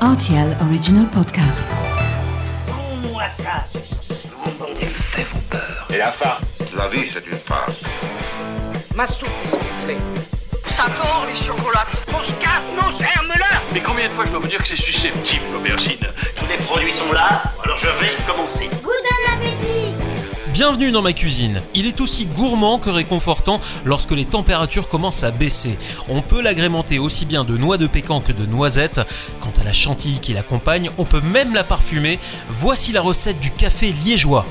RTL Original Podcast. Sans-moi ça, faits vous peur. Et la farce La vie, c'est une farce. Ma soupe, s'il vous plaît. J'adore les chocolates. Mon scarpe, mon germe-là Mais combien de fois je dois vous dire que c'est susceptible, l'aubergine? Tous les produits sont là, alors je vais. Bienvenue dans ma cuisine. Il est aussi gourmand que réconfortant lorsque les températures commencent à baisser. On peut l'agrémenter aussi bien de noix de pécan que de noisettes. Quant à la chantilly qui l'accompagne, on peut même la parfumer. Voici la recette du café liégeois.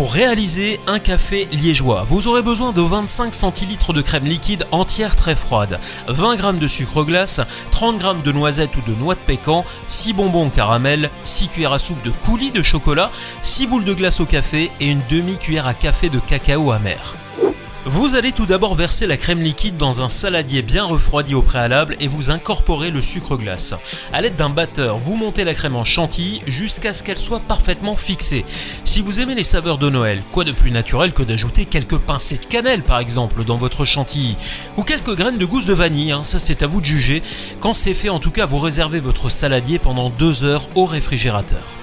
Pour réaliser un café liégeois, vous aurez besoin de 25 centilitres de crème liquide entière très froide, 20 g de sucre glace, 30 g de noisettes ou de noix de pécan, 6 bonbons caramel, 6 cuillères à soupe de coulis de chocolat, 6 boules de glace au café et une demi-cuillère à café de cacao amer. Vous allez tout d'abord verser la crème liquide dans un saladier bien refroidi au préalable et vous incorporez le sucre glace. A l'aide d'un batteur, vous montez la crème en chantilly jusqu'à ce qu'elle soit parfaitement fixée. Si vous aimez les saveurs de Noël, quoi de plus naturel que d'ajouter quelques pincées de cannelle par exemple dans votre chantilly? Ou quelques graines de gousse de vanille, hein, ça c'est à vous de juger. Quand c'est fait, en tout cas, vous réservez votre saladier pendant 2 heures au réfrigérateur.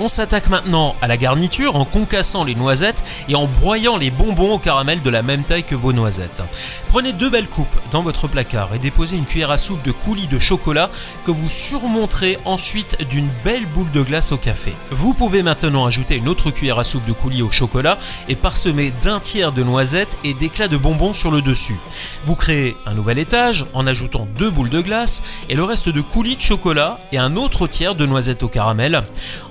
On s'attaque maintenant à la garniture en concassant les noisettes et en broyant les bonbons au caramel de la même taille que vos noisettes. Prenez deux belles coupes dans votre placard et déposez une cuillère à soupe de coulis de chocolat que vous surmonterez ensuite d'une belle boule de glace au café. Vous pouvez maintenant ajouter une autre cuillère à soupe de coulis au chocolat et parsemer d'un tiers de noisettes et d'éclats de bonbons sur le dessus. Vous créez un nouvel étage en ajoutant deux boules de glace et le reste de coulis de chocolat et un autre tiers de noisettes au caramel.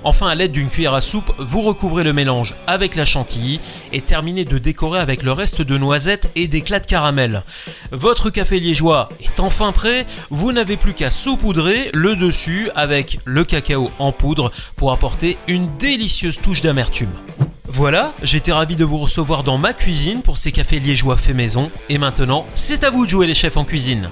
Enfin, l'aide d'une cuillère à soupe, vous recouvrez le mélange avec la chantilly et terminez de décorer avec le reste de noisettes et d'éclats de caramel. Votre café liégeois est enfin prêt, vous n'avez plus qu'à saupoudrer le dessus avec le cacao en poudre pour apporter une délicieuse touche d'amertume. Voilà, j'étais ravi de vous recevoir dans ma cuisine pour ces cafés liégeois faits maison et maintenant, c'est à vous de jouer les chefs en cuisine.